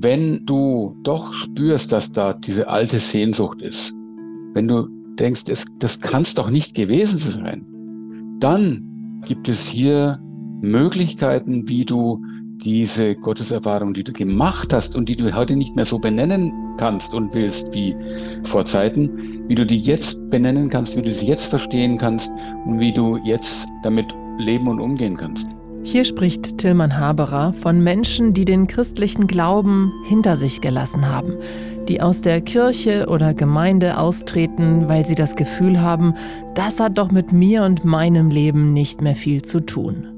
wenn du doch spürst, dass da diese alte Sehnsucht ist, wenn du denkst, es, das kann es doch nicht gewesen sein, dann gibt es hier Möglichkeiten, wie du diese Gotteserfahrung, die du gemacht hast und die du heute nicht mehr so benennen kannst und willst wie vor Zeiten, wie du die jetzt benennen kannst, wie du sie jetzt verstehen kannst und wie du jetzt damit leben und umgehen kannst. Hier spricht Tilman Haberer von Menschen, die den christlichen Glauben hinter sich gelassen haben, die aus der Kirche oder Gemeinde austreten, weil sie das Gefühl haben, das hat doch mit mir und meinem Leben nicht mehr viel zu tun.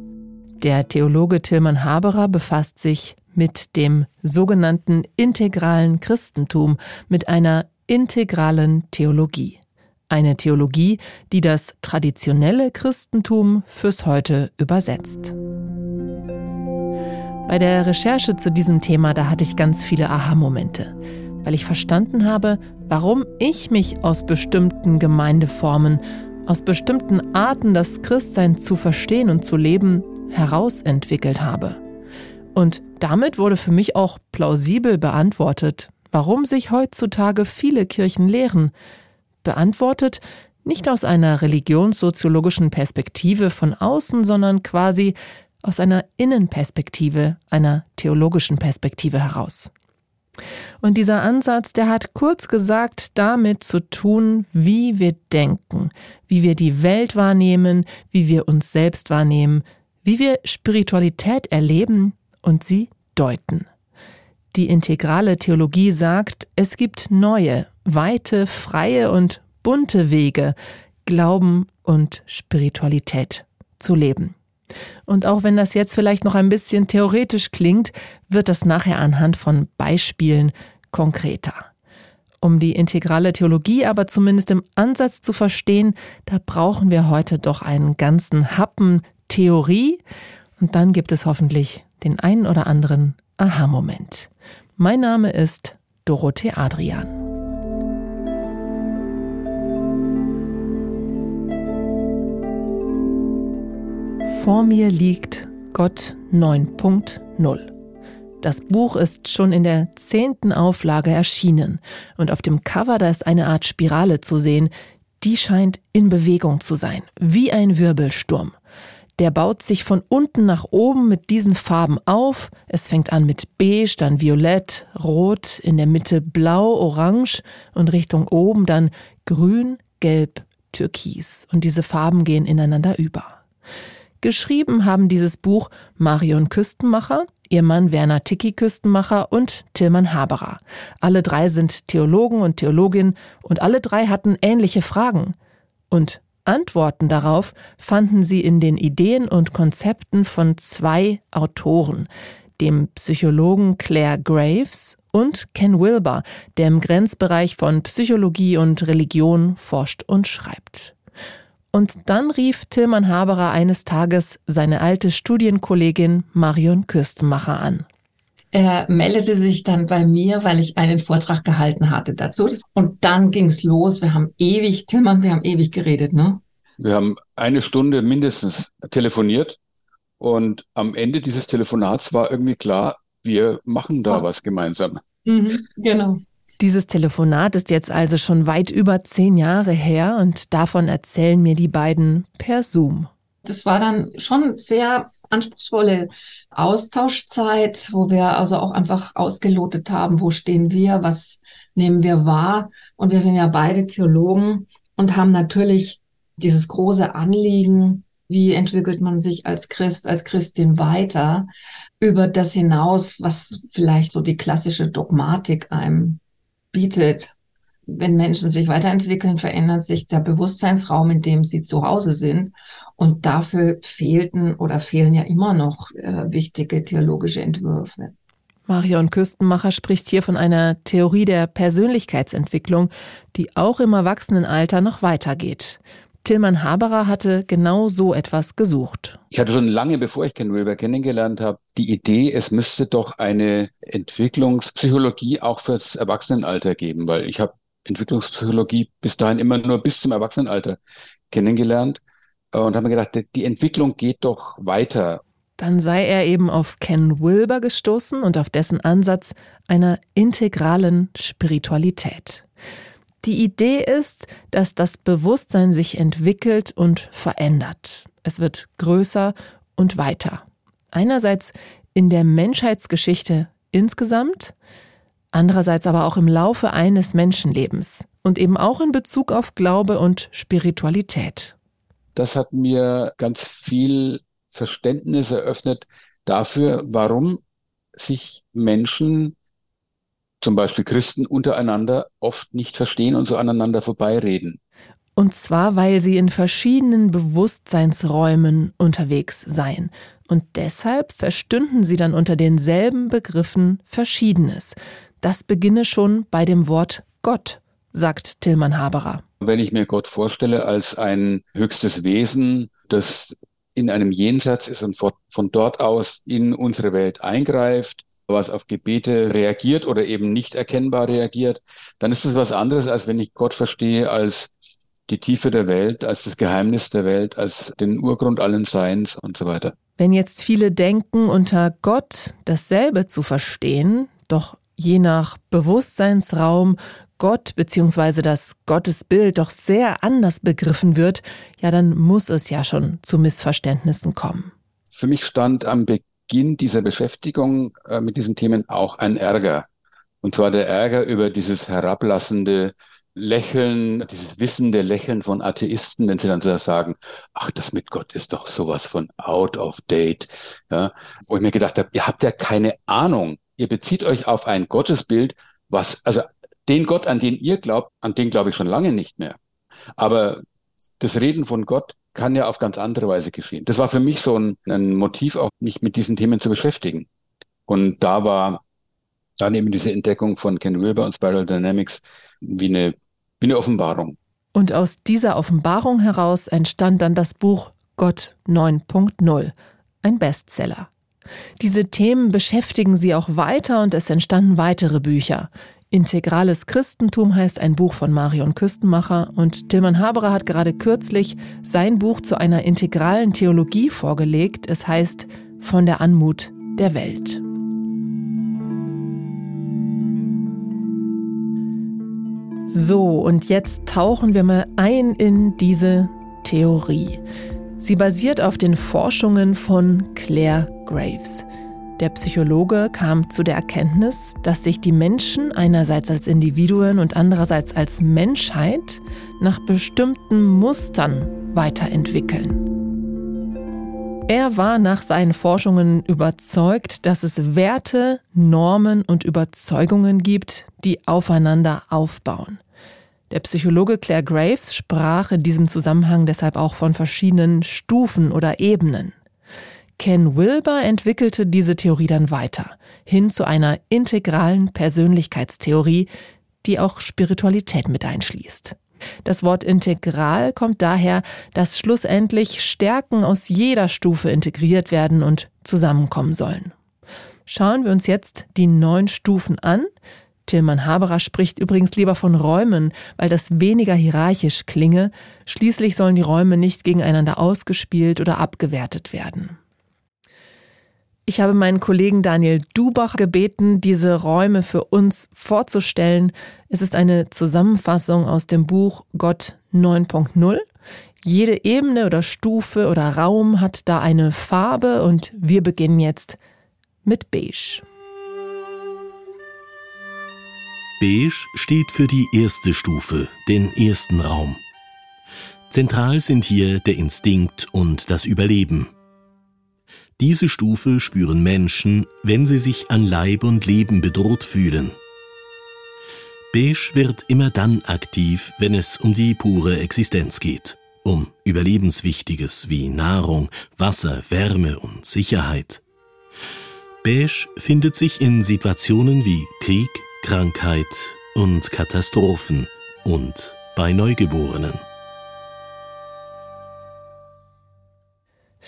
Der Theologe Tilman Haberer befasst sich mit dem sogenannten integralen Christentum, mit einer integralen Theologie. Eine Theologie, die das traditionelle Christentum fürs Heute übersetzt. Bei der Recherche zu diesem Thema, da hatte ich ganz viele Aha-Momente, weil ich verstanden habe, warum ich mich aus bestimmten Gemeindeformen, aus bestimmten Arten, das Christsein zu verstehen und zu leben, herausentwickelt habe. Und damit wurde für mich auch plausibel beantwortet, warum sich heutzutage viele Kirchen lehren, beantwortet, nicht aus einer religionssoziologischen Perspektive von außen, sondern quasi aus einer Innenperspektive, einer theologischen Perspektive heraus. Und dieser Ansatz, der hat kurz gesagt damit zu tun, wie wir denken, wie wir die Welt wahrnehmen, wie wir uns selbst wahrnehmen, wie wir Spiritualität erleben und sie deuten. Die integrale Theologie sagt, es gibt neue, weite, freie und bunte Wege, Glauben und Spiritualität zu leben. Und auch wenn das jetzt vielleicht noch ein bisschen theoretisch klingt, wird das nachher anhand von Beispielen konkreter. Um die integrale Theologie aber zumindest im Ansatz zu verstehen, da brauchen wir heute doch einen ganzen Happen Theorie und dann gibt es hoffentlich den einen oder anderen Aha-Moment. Mein Name ist Dorothee Adrian. Vor mir liegt Gott 9.0. Das Buch ist schon in der zehnten Auflage erschienen und auf dem Cover da ist eine Art Spirale zu sehen, die scheint in Bewegung zu sein, wie ein Wirbelsturm. Der baut sich von unten nach oben mit diesen Farben auf. Es fängt an mit beige, dann violett, rot, in der Mitte blau, orange und Richtung oben dann grün, gelb, türkis. Und diese Farben gehen ineinander über. Geschrieben haben dieses Buch Marion Küstenmacher, ihr Mann Werner Ticky Küstenmacher und Tilman Haberer. Alle drei sind Theologen und Theologin und alle drei hatten ähnliche Fragen. Und Antworten darauf fanden sie in den Ideen und Konzepten von zwei Autoren, dem Psychologen Claire Graves und Ken Wilber, der im Grenzbereich von Psychologie und Religion forscht und schreibt. Und dann rief Tilman Haberer eines Tages seine alte Studienkollegin Marion Küstenmacher an. Er meldete sich dann bei mir, weil ich einen Vortrag gehalten hatte dazu. Und dann ging es los. Wir haben ewig, Tilman, wir haben ewig geredet, ne? Wir haben eine Stunde mindestens telefoniert. Und am Ende dieses Telefonats war irgendwie klar, wir machen da oh. was gemeinsam. Mhm, genau. Dieses Telefonat ist jetzt also schon weit über zehn Jahre her und davon erzählen mir die beiden per Zoom. Das war dann schon sehr anspruchsvolle Austauschzeit, wo wir also auch einfach ausgelotet haben, wo stehen wir, was nehmen wir wahr. Und wir sind ja beide Theologen und haben natürlich dieses große Anliegen, wie entwickelt man sich als Christ, als Christin weiter über das hinaus, was vielleicht so die klassische Dogmatik einem bietet. Wenn Menschen sich weiterentwickeln, verändert sich der Bewusstseinsraum, in dem sie zu Hause sind. Und dafür fehlten oder fehlen ja immer noch äh, wichtige theologische Entwürfe. Marion Küstenmacher spricht hier von einer Theorie der Persönlichkeitsentwicklung, die auch im Erwachsenenalter noch weitergeht. Tilman Haberer hatte genau so etwas gesucht. Ich hatte schon lange, bevor ich Ken Wilber kennengelernt habe, die Idee, es müsste doch eine Entwicklungspsychologie auch fürs Erwachsenenalter geben, weil ich habe Entwicklungspsychologie bis dahin immer nur bis zum Erwachsenenalter kennengelernt und habe mir gedacht, die Entwicklung geht doch weiter. dann sei er eben auf Ken Wilber gestoßen und auf dessen Ansatz einer integralen Spiritualität. Die Idee ist, dass das Bewusstsein sich entwickelt und verändert. Es wird größer und weiter. Einerseits in der Menschheitsgeschichte insgesamt, andererseits aber auch im Laufe eines Menschenlebens und eben auch in Bezug auf Glaube und Spiritualität. Das hat mir ganz viel Verständnis eröffnet dafür, warum sich Menschen, zum Beispiel Christen, untereinander oft nicht verstehen und so aneinander vorbeireden. Und zwar, weil sie in verschiedenen Bewusstseinsräumen unterwegs seien. Und deshalb verstünden sie dann unter denselben Begriffen Verschiedenes. Das beginne schon bei dem Wort Gott, sagt Tillmann Haberer. Wenn ich mir Gott vorstelle als ein höchstes Wesen, das in einem Jenseits ist und von dort aus in unsere Welt eingreift, was auf Gebete reagiert oder eben nicht erkennbar reagiert, dann ist das was anderes, als wenn ich Gott verstehe als die Tiefe der Welt, als das Geheimnis der Welt, als den Urgrund allen Seins und so weiter. Wenn jetzt viele denken, unter Gott dasselbe zu verstehen, doch je nach Bewusstseinsraum Gott bzw. das Gottesbild doch sehr anders begriffen wird, ja, dann muss es ja schon zu Missverständnissen kommen. Für mich stand am Beginn dieser Beschäftigung äh, mit diesen Themen auch ein Ärger. Und zwar der Ärger über dieses herablassende Lächeln, dieses wissende Lächeln von Atheisten, wenn sie dann so sagen, ach, das mit Gott ist doch sowas von out of date. Ja, wo ich mir gedacht habe, ihr habt ja keine Ahnung. Ihr bezieht euch auf ein Gottesbild, was, also den Gott, an den ihr glaubt, an den glaube ich schon lange nicht mehr. Aber das Reden von Gott kann ja auf ganz andere Weise geschehen. Das war für mich so ein, ein Motiv, auch mich mit diesen Themen zu beschäftigen. Und da war dann eben diese Entdeckung von Ken Wilber und Spiral Dynamics wie eine, wie eine Offenbarung. Und aus dieser Offenbarung heraus entstand dann das Buch Gott 9.0, ein Bestseller. Diese Themen beschäftigen sie auch weiter und es entstanden weitere Bücher. Integrales Christentum heißt ein Buch von Marion Küstenmacher und Tilman Haberer hat gerade kürzlich sein Buch zu einer integralen Theologie vorgelegt. Es heißt Von der Anmut der Welt. So, und jetzt tauchen wir mal ein in diese Theorie. Sie basiert auf den Forschungen von Claire Graves. Der Psychologe kam zu der Erkenntnis, dass sich die Menschen einerseits als Individuen und andererseits als Menschheit nach bestimmten Mustern weiterentwickeln. Er war nach seinen Forschungen überzeugt, dass es Werte, Normen und Überzeugungen gibt, die aufeinander aufbauen. Der Psychologe Claire Graves sprach in diesem Zusammenhang deshalb auch von verschiedenen Stufen oder Ebenen. Ken Wilber entwickelte diese Theorie dann weiter, hin zu einer integralen Persönlichkeitstheorie, die auch Spiritualität mit einschließt. Das Wort integral kommt daher, dass schlussendlich Stärken aus jeder Stufe integriert werden und zusammenkommen sollen. Schauen wir uns jetzt die neun Stufen an. Tilman Haberer spricht übrigens lieber von Räumen, weil das weniger hierarchisch klinge. Schließlich sollen die Räume nicht gegeneinander ausgespielt oder abgewertet werden. Ich habe meinen Kollegen Daniel Dubach gebeten, diese Räume für uns vorzustellen. Es ist eine Zusammenfassung aus dem Buch Gott 9.0. Jede Ebene oder Stufe oder Raum hat da eine Farbe und wir beginnen jetzt mit Beige. Beige steht für die erste Stufe, den ersten Raum. Zentral sind hier der Instinkt und das Überleben. Diese Stufe spüren Menschen, wenn sie sich an Leib und Leben bedroht fühlen. Beige wird immer dann aktiv, wenn es um die pure Existenz geht, um Überlebenswichtiges wie Nahrung, Wasser, Wärme und Sicherheit. Beige findet sich in Situationen wie Krieg, Krankheit und Katastrophen und bei Neugeborenen.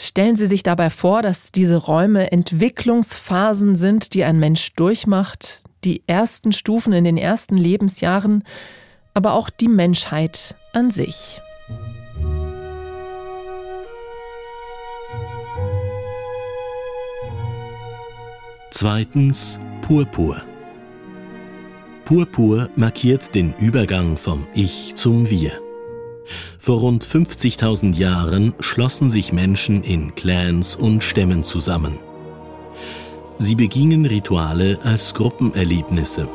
Stellen Sie sich dabei vor, dass diese Räume Entwicklungsphasen sind, die ein Mensch durchmacht, die ersten Stufen in den ersten Lebensjahren, aber auch die Menschheit an sich. Zweitens Purpur. Purpur markiert den Übergang vom Ich zum Wir. Vor rund 50.000 Jahren schlossen sich Menschen in Clans und Stämmen zusammen. Sie begingen Rituale als Gruppenerlebnisse.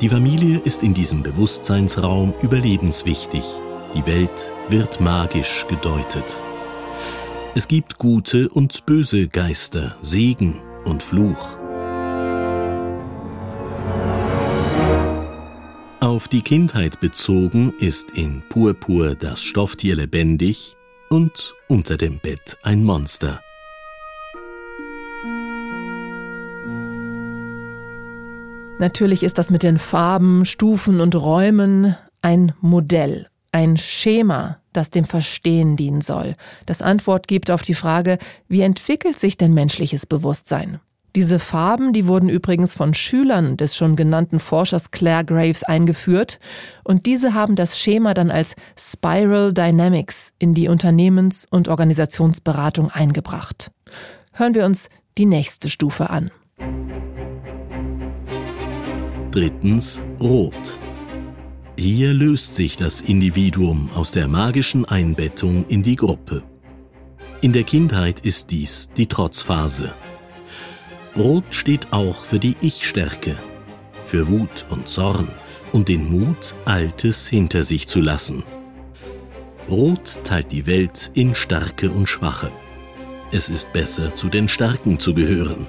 Die Familie ist in diesem Bewusstseinsraum überlebenswichtig. Die Welt wird magisch gedeutet. Es gibt gute und böse Geister, Segen und Fluch. Auf die Kindheit bezogen ist in Purpur das Stofftier lebendig und unter dem Bett ein Monster. Natürlich ist das mit den Farben, Stufen und Räumen ein Modell, ein Schema, das dem Verstehen dienen soll, das Antwort gibt auf die Frage, wie entwickelt sich denn menschliches Bewusstsein? Diese Farben, die wurden übrigens von Schülern des schon genannten Forschers Claire Graves eingeführt und diese haben das Schema dann als Spiral Dynamics in die Unternehmens- und Organisationsberatung eingebracht. Hören wir uns die nächste Stufe an. Drittens Rot. Hier löst sich das Individuum aus der magischen Einbettung in die Gruppe. In der Kindheit ist dies die Trotzphase. Rot steht auch für die Ich-Stärke, für Wut und Zorn und den Mut, Altes hinter sich zu lassen. Rot teilt die Welt in Starke und Schwache. Es ist besser, zu den Starken zu gehören.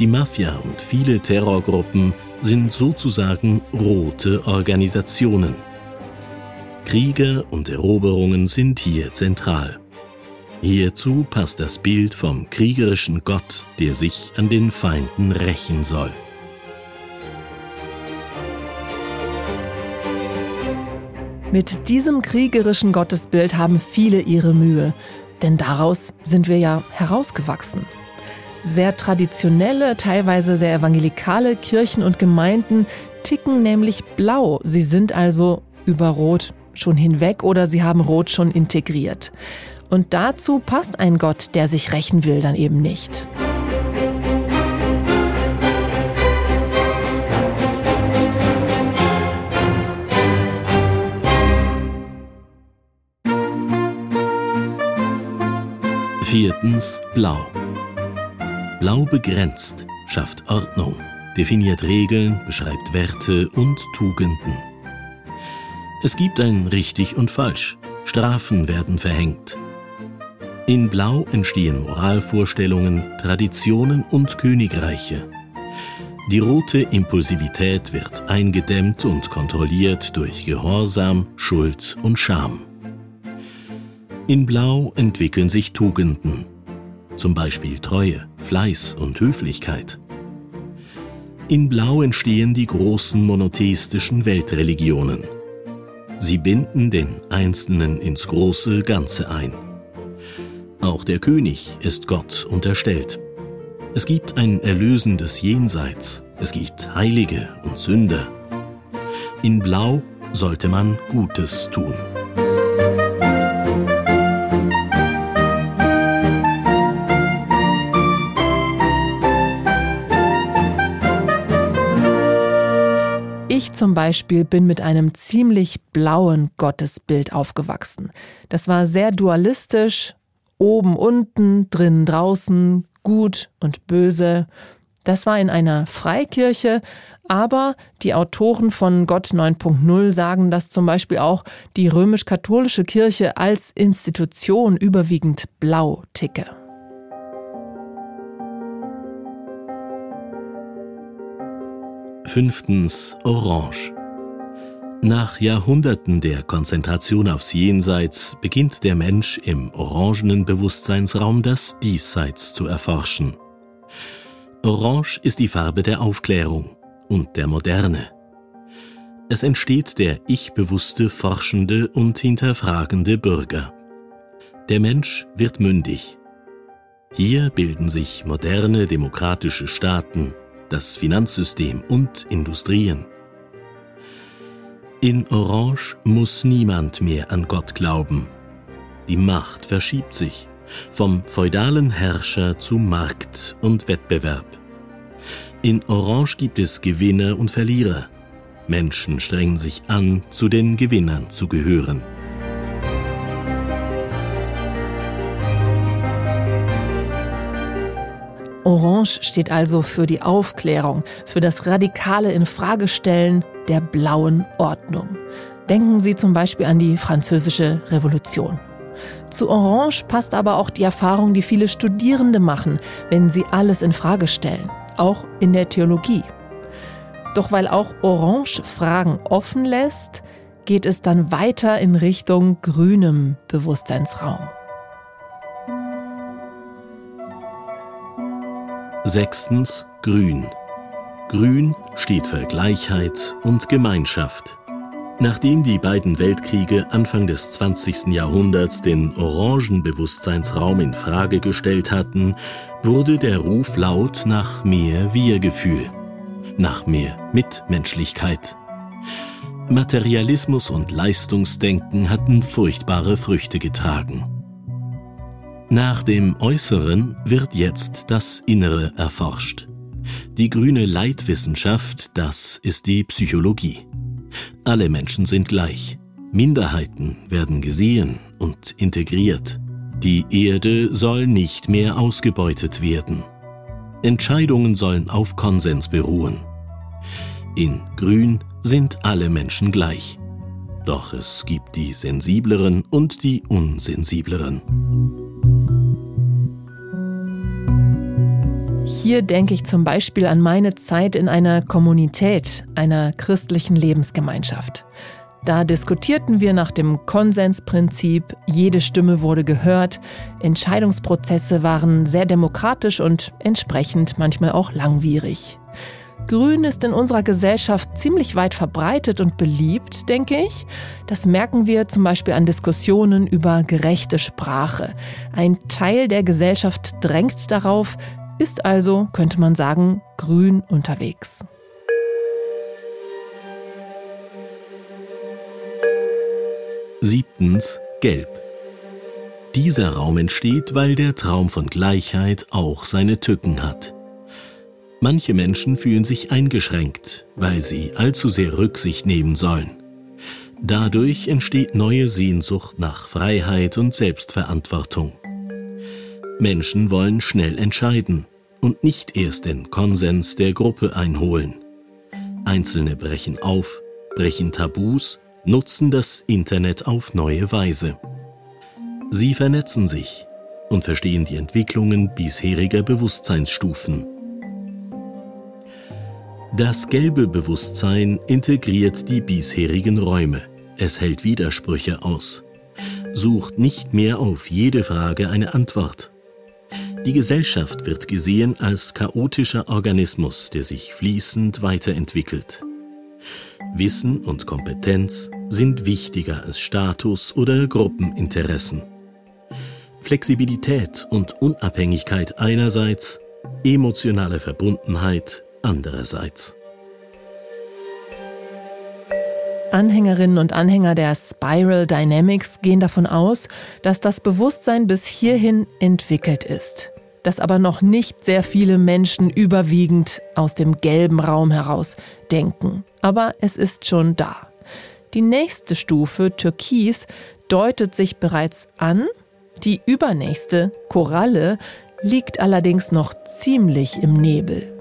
Die Mafia und viele Terrorgruppen sind sozusagen rote Organisationen. Kriege und Eroberungen sind hier zentral. Hierzu passt das Bild vom kriegerischen Gott, der sich an den Feinden rächen soll. Mit diesem kriegerischen Gottesbild haben viele ihre Mühe, denn daraus sind wir ja herausgewachsen. Sehr traditionelle, teilweise sehr evangelikale Kirchen und Gemeinden ticken nämlich blau. Sie sind also über Rot schon hinweg oder sie haben Rot schon integriert. Und dazu passt ein Gott, der sich rächen will, dann eben nicht. Viertens Blau. Blau begrenzt, schafft Ordnung, definiert Regeln, beschreibt Werte und Tugenden. Es gibt ein richtig und falsch. Strafen werden verhängt. In Blau entstehen Moralvorstellungen, Traditionen und Königreiche. Die rote Impulsivität wird eingedämmt und kontrolliert durch Gehorsam, Schuld und Scham. In Blau entwickeln sich Tugenden, zum Beispiel Treue, Fleiß und Höflichkeit. In Blau entstehen die großen monotheistischen Weltreligionen. Sie binden den Einzelnen ins große Ganze ein. Auch der König ist Gott unterstellt. Es gibt ein erlösendes Jenseits, es gibt Heilige und Sünder. In Blau sollte man Gutes tun. Ich zum Beispiel bin mit einem ziemlich blauen Gottesbild aufgewachsen. Das war sehr dualistisch, oben, unten, drinnen, draußen, gut und böse. Das war in einer Freikirche, aber die Autoren von Gott 9.0 sagen, dass zum Beispiel auch die römisch-katholische Kirche als Institution überwiegend blau ticke. Fünftens Orange. Nach Jahrhunderten der Konzentration aufs Jenseits beginnt der Mensch im orangenen Bewusstseinsraum das Diesseits zu erforschen. Orange ist die Farbe der Aufklärung und der Moderne. Es entsteht der ich-bewusste, forschende und hinterfragende Bürger. Der Mensch wird mündig. Hier bilden sich moderne demokratische Staaten, das Finanzsystem und Industrien. In Orange muss niemand mehr an Gott glauben. Die Macht verschiebt sich vom feudalen Herrscher zu Markt und Wettbewerb, In Orange gibt es Gewinner und Verlierer. Menschen strengen sich an, zu den Gewinnern zu gehören. Orange steht also für die Aufklärung, für das radikale Infragestellen der blauen Ordnung. Denken Sie zum Beispiel an die Französische Revolution. Zu Orange passt aber auch die Erfahrung, die viele Studierende machen, wenn sie alles in Frage stellen, auch in der Theologie. Doch weil auch Orange Fragen offen lässt, geht es dann weiter in Richtung grünem Bewusstseinsraum. Sechstens Grün. Grün steht für Gleichheit und Gemeinschaft. Nachdem die beiden Weltkriege Anfang des 20. Jahrhunderts den orangen Bewusstseinsraum in Frage gestellt hatten, wurde der Ruf laut nach mehr Wir-Gefühl, nach mehr Mitmenschlichkeit. Materialismus und Leistungsdenken hatten furchtbare Früchte getragen. Nach dem Äußeren wird jetzt das Innere erforscht. Die grüne Leitwissenschaft, das ist die Psychologie. Alle Menschen sind gleich. Minderheiten werden gesehen und integriert. Die Erde soll nicht mehr ausgebeutet werden. Entscheidungen sollen auf Konsens beruhen. In Grün sind alle Menschen gleich. Doch es gibt die sensibleren und die unsensibleren. Hier denke ich zum Beispiel an meine Zeit in einer Kommunität, einer christlichen Lebensgemeinschaft. Da diskutierten wir nach dem Konsensprinzip, jede Stimme wurde gehört, Entscheidungsprozesse waren sehr demokratisch und entsprechend manchmal auch langwierig. Grün ist in unserer Gesellschaft ziemlich weit verbreitet und beliebt, denke ich. Das merken wir zum Beispiel an Diskussionen über gerechte Sprache. Ein Teil der Gesellschaft drängt darauf, ist also, könnte man sagen, grün unterwegs. Siebtens Gelb. Dieser Raum entsteht, weil der Traum von Gleichheit auch seine Tücken hat. Manche Menschen fühlen sich eingeschränkt, weil sie allzu sehr Rücksicht nehmen sollen. Dadurch entsteht neue Sehnsucht nach Freiheit und Selbstverantwortung. Menschen wollen schnell entscheiden und nicht erst den Konsens der Gruppe einholen. Einzelne brechen auf, brechen Tabus, nutzen das Internet auf neue Weise. Sie vernetzen sich und verstehen die Entwicklungen bisheriger Bewusstseinsstufen. Das gelbe Bewusstsein integriert die bisherigen Räume. Es hält Widersprüche aus, sucht nicht mehr auf jede Frage eine Antwort die Gesellschaft wird gesehen als chaotischer Organismus, der sich fließend weiterentwickelt. Wissen und Kompetenz sind wichtiger als Status oder Gruppeninteressen. Flexibilität und Unabhängigkeit einerseits, emotionale Verbundenheit andererseits. Anhängerinnen und Anhänger der Spiral Dynamics gehen davon aus, dass das Bewusstsein bis hierhin entwickelt ist dass aber noch nicht sehr viele Menschen überwiegend aus dem gelben Raum heraus denken. Aber es ist schon da. Die nächste Stufe, Türkis, deutet sich bereits an. Die übernächste, Koralle, liegt allerdings noch ziemlich im Nebel.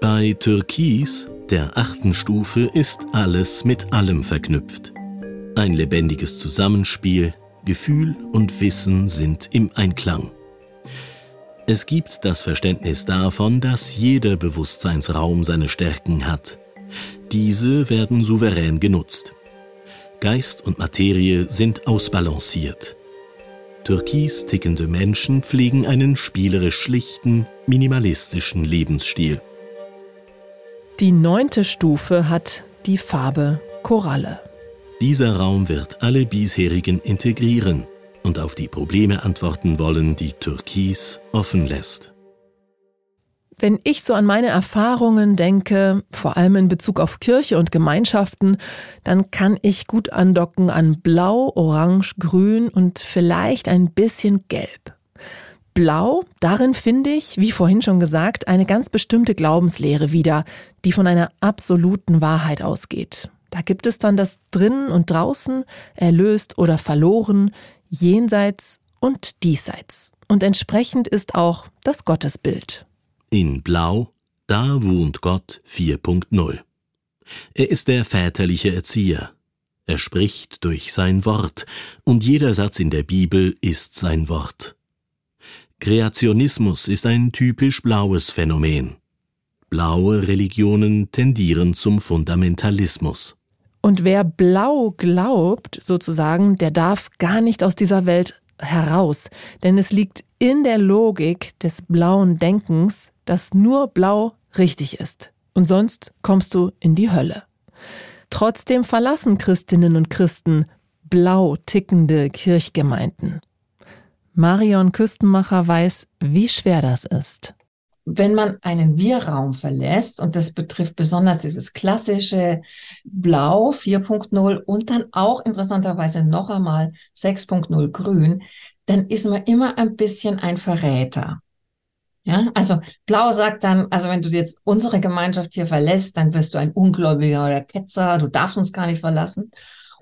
Bei Türkis, der achten Stufe, ist alles mit allem verknüpft. Ein lebendiges Zusammenspiel, Gefühl und Wissen sind im Einklang. Es gibt das Verständnis davon, dass jeder Bewusstseinsraum seine Stärken hat. Diese werden souverän genutzt. Geist und Materie sind ausbalanciert. Türkis tickende Menschen pflegen einen spielerisch schlichten, minimalistischen Lebensstil. Die neunte Stufe hat die Farbe Koralle. Dieser Raum wird alle bisherigen integrieren und auf die Probleme antworten wollen, die Türkis offen lässt. Wenn ich so an meine Erfahrungen denke, vor allem in Bezug auf Kirche und Gemeinschaften, dann kann ich gut andocken an Blau, Orange, Grün und vielleicht ein bisschen Gelb. Blau, darin finde ich, wie vorhin schon gesagt, eine ganz bestimmte Glaubenslehre wieder, die von einer absoluten Wahrheit ausgeht. Da gibt es dann das Drinnen und Draußen, erlöst oder verloren, jenseits und diesseits. Und entsprechend ist auch das Gottesbild. In Blau, da wohnt Gott 4.0. Er ist der väterliche Erzieher. Er spricht durch sein Wort, und jeder Satz in der Bibel ist sein Wort. Kreationismus ist ein typisch blaues Phänomen. Blaue Religionen tendieren zum Fundamentalismus. Und wer blau glaubt, sozusagen, der darf gar nicht aus dieser Welt heraus, denn es liegt in der Logik des blauen Denkens, dass nur blau richtig ist. Und sonst kommst du in die Hölle. Trotzdem verlassen Christinnen und Christen blau tickende Kirchgemeinden. Marion Küstenmacher weiß, wie schwer das ist. Wenn man einen Wir-Raum verlässt, und das betrifft besonders dieses klassische Blau 4.0 und dann auch interessanterweise noch einmal 6.0 Grün, dann ist man immer ein bisschen ein Verräter. Ja, also Blau sagt dann, also wenn du jetzt unsere Gemeinschaft hier verlässt, dann wirst du ein Ungläubiger oder Ketzer, du darfst uns gar nicht verlassen.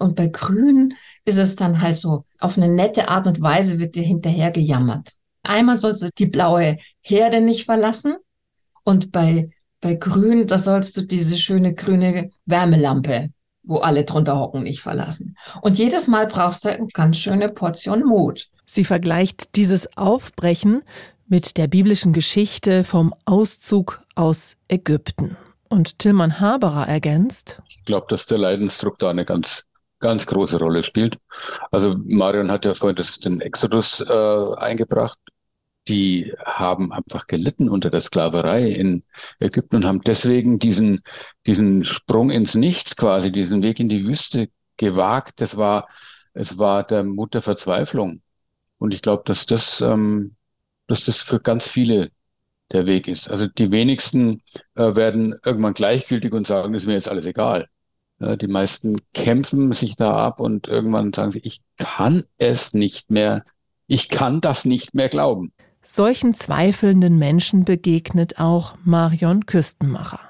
Und bei Grün ist es dann halt so, auf eine nette Art und Weise wird dir hinterher gejammert. Einmal sollst du die blaue Herde nicht verlassen und bei, bei Grün, da sollst du diese schöne grüne Wärmelampe, wo alle drunter hocken, nicht verlassen. Und jedes Mal brauchst du eine ganz schöne Portion Mut. Sie vergleicht dieses Aufbrechen mit der biblischen Geschichte vom Auszug aus Ägypten. Und Tilman Haberer ergänzt. Ich glaube, dass der Leidensdruck da eine ganz ganz große Rolle spielt. Also Marion hat ja vorhin das, den Exodus äh, eingebracht. Die haben einfach gelitten unter der Sklaverei in Ägypten und haben deswegen diesen, diesen Sprung ins Nichts quasi, diesen Weg in die Wüste gewagt. Das war, es war der Mut der Verzweiflung. Und ich glaube, dass das, ähm, dass das für ganz viele der Weg ist. Also die wenigsten äh, werden irgendwann gleichgültig und sagen, ist mir jetzt alles egal. Die meisten kämpfen sich da ab und irgendwann sagen sie, ich kann es nicht mehr, ich kann das nicht mehr glauben. Solchen zweifelnden Menschen begegnet auch Marion Küstenmacher.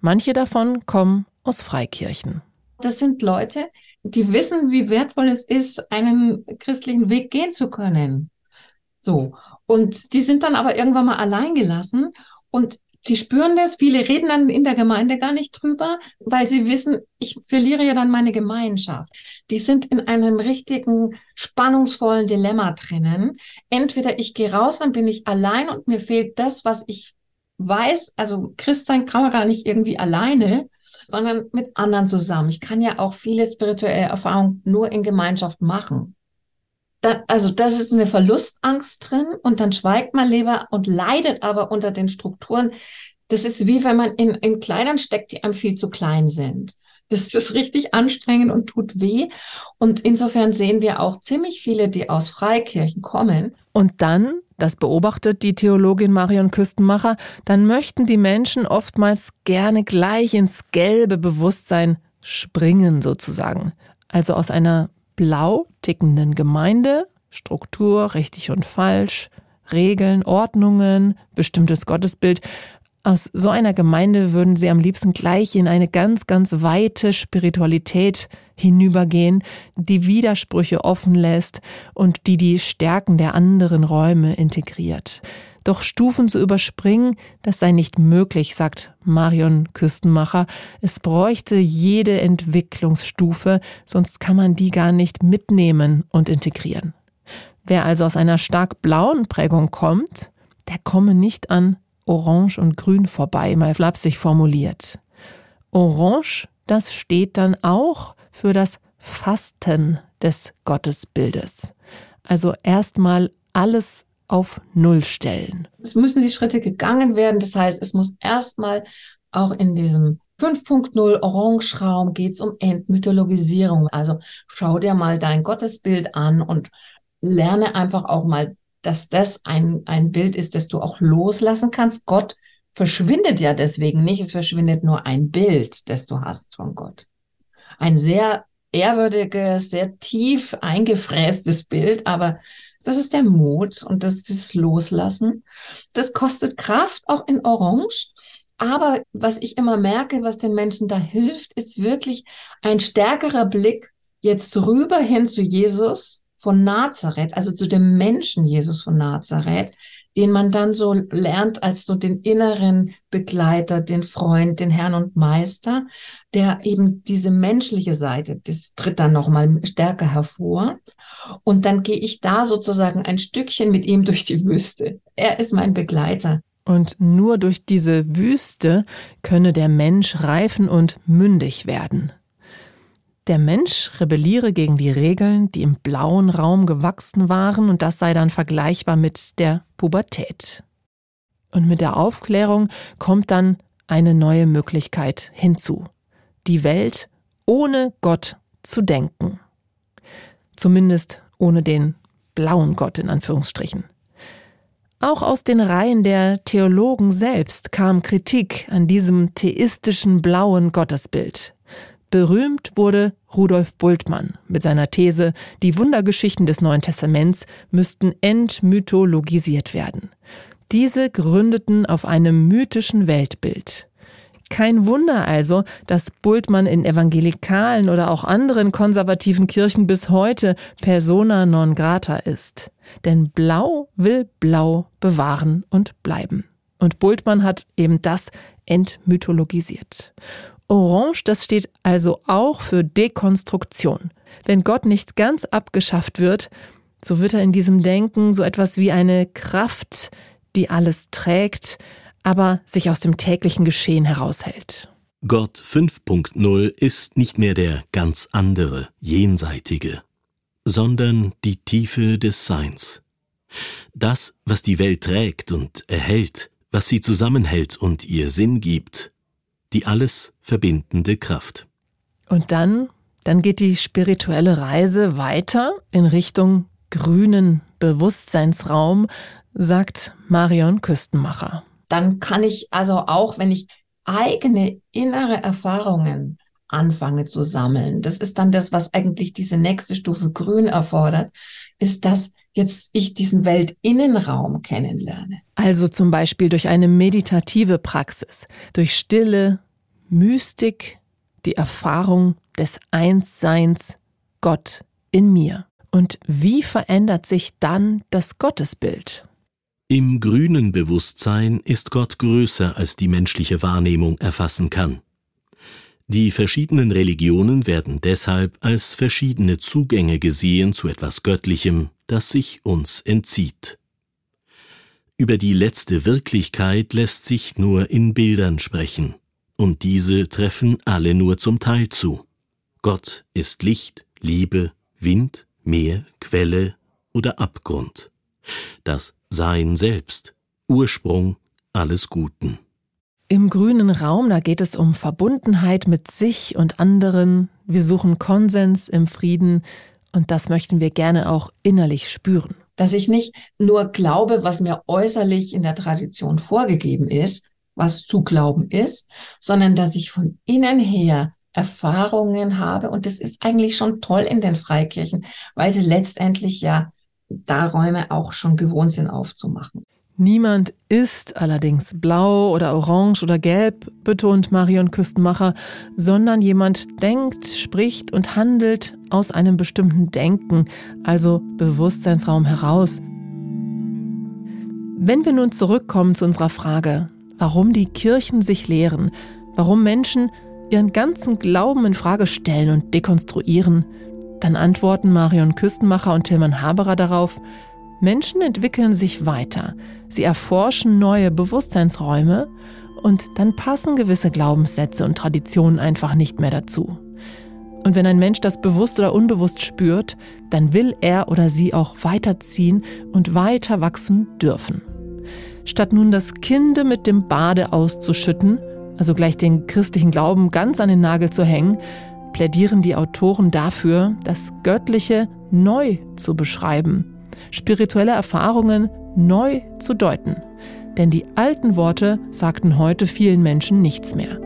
Manche davon kommen aus Freikirchen. Das sind Leute, die wissen, wie wertvoll es ist, einen christlichen Weg gehen zu können. So. Und die sind dann aber irgendwann mal allein gelassen und Sie spüren das, viele reden dann in der Gemeinde gar nicht drüber, weil sie wissen, ich verliere ja dann meine Gemeinschaft. Die sind in einem richtigen spannungsvollen Dilemma drinnen. Entweder ich gehe raus, dann bin ich allein und mir fehlt das, was ich weiß. Also Christ sein kann man gar nicht irgendwie alleine, sondern mit anderen zusammen. Ich kann ja auch viele spirituelle Erfahrungen nur in Gemeinschaft machen. Da, also das ist eine Verlustangst drin und dann schweigt man lieber und leidet aber unter den Strukturen. Das ist wie wenn man in, in Kleidern steckt, die einem viel zu klein sind. Das ist richtig anstrengend und tut weh. Und insofern sehen wir auch ziemlich viele, die aus Freikirchen kommen. Und dann, das beobachtet die Theologin Marion Küstenmacher, dann möchten die Menschen oftmals gerne gleich ins gelbe Bewusstsein springen sozusagen. Also aus einer blau tickenden Gemeinde, Struktur, richtig und falsch, Regeln, Ordnungen, bestimmtes Gottesbild. Aus so einer Gemeinde würden sie am liebsten gleich in eine ganz, ganz weite Spiritualität hinübergehen, die Widersprüche offen lässt und die die Stärken der anderen Räume integriert. Doch Stufen zu überspringen, das sei nicht möglich, sagt Marion Küstenmacher. Es bräuchte jede Entwicklungsstufe, sonst kann man die gar nicht mitnehmen und integrieren. Wer also aus einer stark blauen Prägung kommt, der komme nicht an Orange und Grün vorbei, mal flapsig formuliert. Orange, das steht dann auch für das Fasten des Gottesbildes. Also erstmal alles auf Null stellen. Es müssen die Schritte gegangen werden. Das heißt, es muss erstmal auch in diesem 5.0 Orange-Raum geht es um Entmythologisierung. Also schau dir mal dein Gottesbild an und lerne einfach auch mal, dass das ein, ein Bild ist, das du auch loslassen kannst. Gott verschwindet ja deswegen nicht. Es verschwindet nur ein Bild, das du hast von Gott. Ein sehr ehrwürdiges, sehr tief eingefrästes Bild, aber Das ist der Mut und das ist das Loslassen. Das kostet Kraft, auch in Orange. Aber was ich immer merke, was den Menschen da hilft, ist wirklich ein stärkerer Blick jetzt rüber hin zu Jesus von Nazareth, also zu dem Menschen Jesus von Nazareth, den man dann so lernt als so den inneren Begleiter, den Freund, den Herrn und Meister, der eben diese menschliche Seite, das tritt dann nochmal stärker hervor. Und dann gehe ich da sozusagen ein Stückchen mit ihm durch die Wüste. Er ist mein Begleiter. Und nur durch diese Wüste könne der Mensch reifen und mündig werden. Der Mensch rebelliere gegen die Regeln, die im blauen Raum gewachsen waren, und das sei dann vergleichbar mit der Pubertät. Und mit der Aufklärung kommt dann eine neue Möglichkeit hinzu. Die Welt ohne Gott zu denken. Zumindest ohne den blauen Gott in Anführungsstrichen. Auch aus den Reihen der Theologen selbst kam Kritik an diesem theistischen blauen Gottesbild. Berühmt wurde Rudolf Bultmann mit seiner These, die Wundergeschichten des Neuen Testaments müssten entmythologisiert werden. Diese gründeten auf einem mythischen Weltbild. Kein Wunder also, dass Bultmann in evangelikalen oder auch anderen konservativen Kirchen bis heute persona non grata ist. Denn Blau will Blau bewahren und bleiben. Und Bultmann hat eben das entmythologisiert. Orange, das steht also auch für Dekonstruktion. Wenn Gott nicht ganz abgeschafft wird, so wird er in diesem Denken so etwas wie eine Kraft, die alles trägt, aber sich aus dem täglichen Geschehen heraushält. Gott 5.0 ist nicht mehr der ganz andere, jenseitige, sondern die Tiefe des Seins. Das, was die Welt trägt und erhält, was sie zusammenhält und ihr Sinn gibt, die alles verbindende Kraft. Und dann, dann geht die spirituelle Reise weiter in Richtung grünen Bewusstseinsraum, sagt Marion Küstenmacher. Dann kann ich also auch, wenn ich eigene innere Erfahrungen anfange zu sammeln, das ist dann das, was eigentlich diese nächste Stufe Grün erfordert, ist, dass jetzt ich diesen Weltinnenraum kennenlerne. Also zum Beispiel durch eine meditative Praxis, durch Stille, Mystik, die Erfahrung des Einsseins Gott in mir. Und wie verändert sich dann das Gottesbild? Im grünen Bewusstsein ist Gott größer, als die menschliche Wahrnehmung erfassen kann. Die verschiedenen Religionen werden deshalb als verschiedene Zugänge gesehen zu etwas Göttlichem, das sich uns entzieht. Über die letzte Wirklichkeit lässt sich nur in Bildern sprechen, und diese treffen alle nur zum Teil zu. Gott ist Licht, Liebe, Wind, Meer, Quelle oder Abgrund. Das Sein selbst, Ursprung alles Guten. Im grünen Raum, da geht es um Verbundenheit mit sich und anderen. Wir suchen Konsens im Frieden und das möchten wir gerne auch innerlich spüren. Dass ich nicht nur glaube, was mir äußerlich in der Tradition vorgegeben ist, was zu glauben ist, sondern dass ich von innen her Erfahrungen habe. Und das ist eigentlich schon toll in den Freikirchen, weil sie letztendlich ja da Räume auch schon gewohnt sind aufzumachen. Niemand ist allerdings blau oder orange oder gelb, betont Marion Küstenmacher, sondern jemand denkt, spricht und handelt aus einem bestimmten Denken, also Bewusstseinsraum heraus. Wenn wir nun zurückkommen zu unserer Frage, warum die Kirchen sich lehren, warum Menschen ihren ganzen Glauben in Frage stellen und dekonstruieren, dann antworten Marion Küstenmacher und Tilman Haberer darauf, Menschen entwickeln sich weiter, sie erforschen neue Bewusstseinsräume und dann passen gewisse Glaubenssätze und Traditionen einfach nicht mehr dazu. Und wenn ein Mensch das bewusst oder unbewusst spürt, dann will er oder sie auch weiterziehen und weiter wachsen dürfen. Statt nun das Kinde mit dem Bade auszuschütten, also gleich den christlichen Glauben ganz an den Nagel zu hängen, plädieren die Autoren dafür, das Göttliche neu zu beschreiben spirituelle Erfahrungen neu zu deuten. Denn die alten Worte sagten heute vielen Menschen nichts mehr.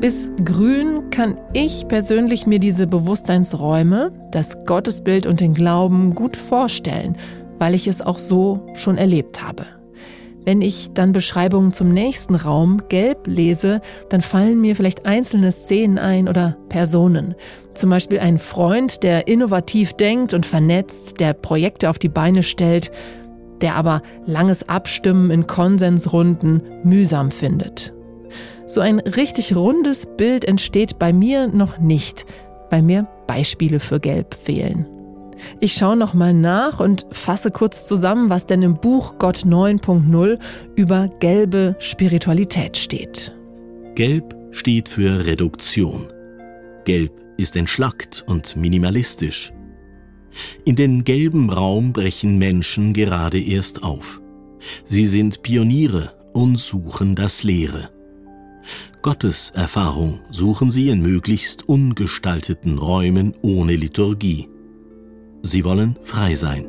Bis grün kann ich persönlich mir diese Bewusstseinsräume, das Gottesbild und den Glauben gut vorstellen, weil ich es auch so schon erlebt habe. Wenn ich dann Beschreibungen zum nächsten Raum gelb lese, dann fallen mir vielleicht einzelne Szenen ein oder Personen. Zum Beispiel ein Freund, der innovativ denkt und vernetzt, der Projekte auf die Beine stellt, der aber langes Abstimmen in Konsensrunden mühsam findet. So ein richtig rundes Bild entsteht bei mir noch nicht, weil mir Beispiele für Gelb fehlen. Ich schaue nochmal nach und fasse kurz zusammen, was denn im Buch Gott 9.0 über gelbe Spiritualität steht. Gelb steht für Reduktion. Gelb ist entschlackt und minimalistisch. In den gelben Raum brechen Menschen gerade erst auf. Sie sind Pioniere und suchen das Leere. Gottes Erfahrung suchen sie in möglichst ungestalteten Räumen ohne Liturgie. Sie wollen frei sein.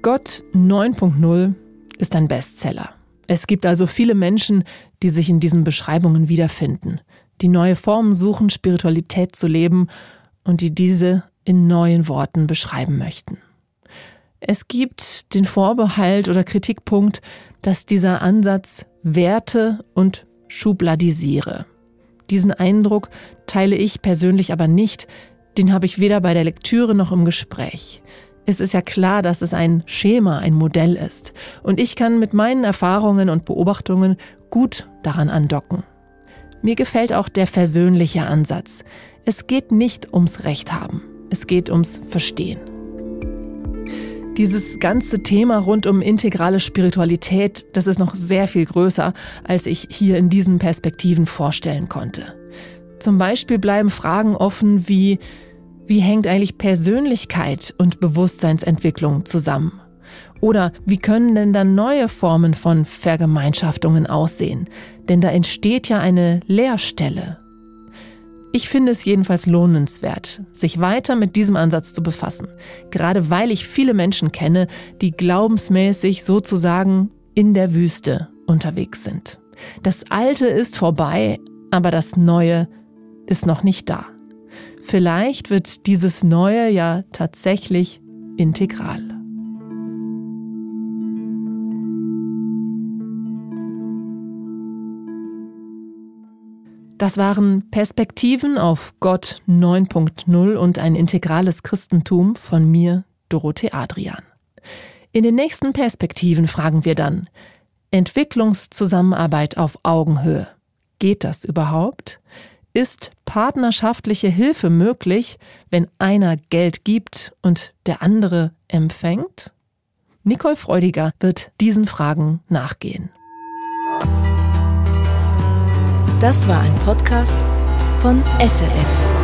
Gott 9.0 ist ein Bestseller. Es gibt also viele Menschen, die sich in diesen Beschreibungen wiederfinden, die neue Formen suchen, Spiritualität zu leben und die diese in neuen Worten beschreiben möchten. Es gibt den Vorbehalt oder Kritikpunkt, dass dieser Ansatz werte und schubladisiere. Diesen Eindruck teile ich persönlich aber nicht, den habe ich weder bei der Lektüre noch im Gespräch. Es ist ja klar, dass es ein Schema, ein Modell ist. Und ich kann mit meinen Erfahrungen und Beobachtungen gut daran andocken. Mir gefällt auch der versöhnliche Ansatz. Es geht nicht ums Recht haben, es geht ums Verstehen. Dieses ganze Thema rund um integrale Spiritualität, das ist noch sehr viel größer, als ich hier in diesen Perspektiven vorstellen konnte. Zum Beispiel bleiben Fragen offen wie, wie hängt eigentlich Persönlichkeit und Bewusstseinsentwicklung zusammen? Oder wie können denn dann neue Formen von Vergemeinschaftungen aussehen? Denn da entsteht ja eine Leerstelle. Ich finde es jedenfalls lohnenswert, sich weiter mit diesem Ansatz zu befassen, gerade weil ich viele Menschen kenne, die glaubensmäßig sozusagen in der Wüste unterwegs sind. Das Alte ist vorbei, aber das Neue ist noch nicht da. Vielleicht wird dieses Neue ja tatsächlich integral. Das waren Perspektiven auf Gott 9.0 und ein integrales Christentum von mir, Dorothee Adrian. In den nächsten Perspektiven fragen wir dann Entwicklungszusammenarbeit auf Augenhöhe. Geht das überhaupt? Ist partnerschaftliche Hilfe möglich, wenn einer Geld gibt und der andere empfängt? Nicole Freudiger wird diesen Fragen nachgehen. Das war ein Podcast von SRF.